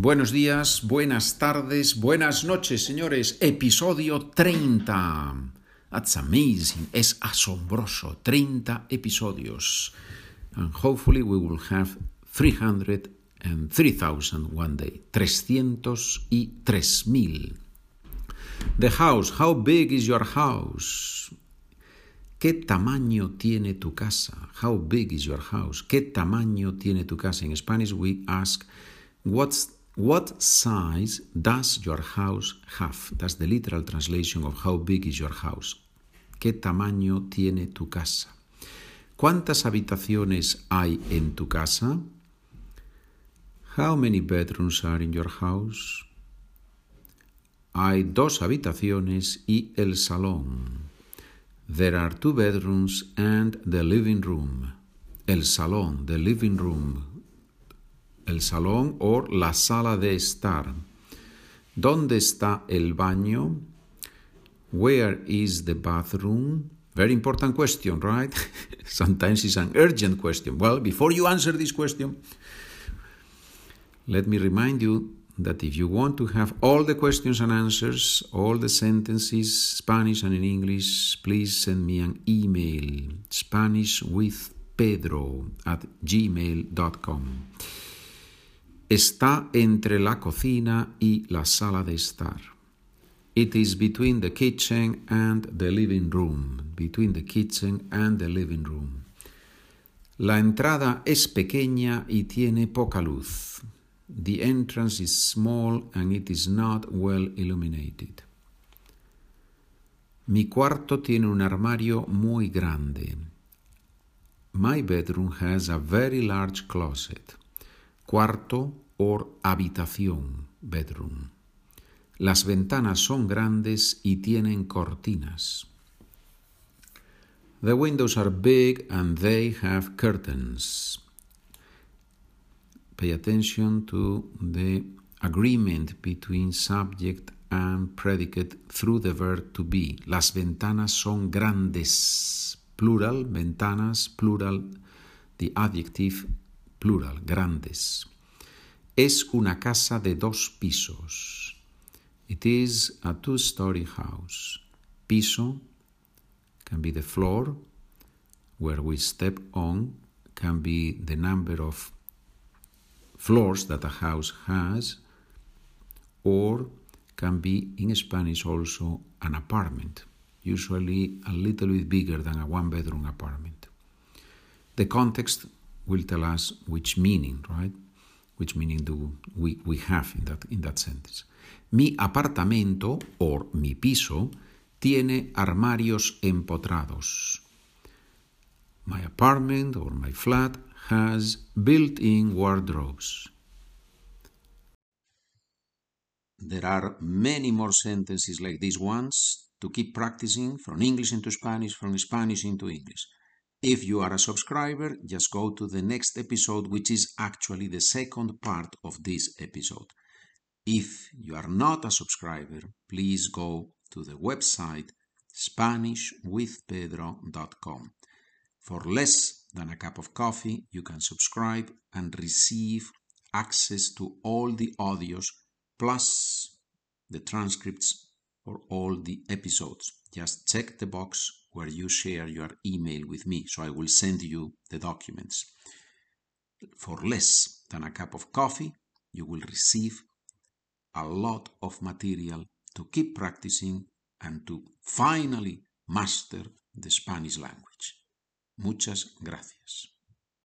Buenos días, buenas tardes, buenas noches, señores. Episodio 30. That's amazing. Es asombroso. 30 episodios. And hopefully we will have 300 and 3000 one day. 300 y 3000. The house. How big is your house? ¿Qué tamaño tiene tu casa? How big is your house? ¿Qué tamaño tiene tu casa? In Spanish we ask what's What size does your house have? That's the literal translation of how big is your house. ¿Qué tamaño tiene tu casa? ¿Cuántas habitaciones hay en tu casa? How many bedrooms are in your house? Hay dos habitaciones y el salón. There are two bedrooms and the living room. El salón, the living room, el salón o la sala de estar. ¿Dónde está el baño? Where is the bathroom? Very important question, right? Sometimes it's an urgent question. Well, before you answer this question, let me remind you that if you want to have all the questions and answers, all the sentences, Spanish and in English, please send me an email, Spanish with Pedro at gmail.com está entre la cocina y la sala de estar. It is between the kitchen and the living room. Between the kitchen and the living room. La entrada es pequeña y tiene poca luz. The entrance is small and it is not well illuminated. Mi cuarto tiene un armario muy grande. My bedroom has a very large closet cuarto o habitación, bedroom. Las ventanas son grandes y tienen cortinas. The windows are big and they have curtains. Pay attention to the agreement between subject and predicate through the verb to be. Las ventanas son grandes. Plural, ventanas, plural, the adjective plural, grandes. Es una casa de dos pisos. It is a two-story house. Piso can be the floor where we step on, can be the number of floors that a house has, or can be in Spanish also an apartment, usually a little bit bigger than a one bedroom apartment. The context will tell us which meaning, right? Which meaning do we, we have in that, in that sentence. Mi apartamento, or mi piso, tiene armarios empotrados. My apartment or my flat has built-in wardrobes. There are many more sentences like these ones to keep practicing from English into Spanish, from Spanish into English. If you are a subscriber, just go to the next episode, which is actually the second part of this episode. If you are not a subscriber, please go to the website SpanishWithPedro.com. For less than a cup of coffee, you can subscribe and receive access to all the audios plus the transcripts for all the episodes. Just check the box where you share your email with me, so I will send you the documents. For less than a cup of coffee, you will receive a lot of material to keep practicing and to finally master the Spanish language. Muchas gracias.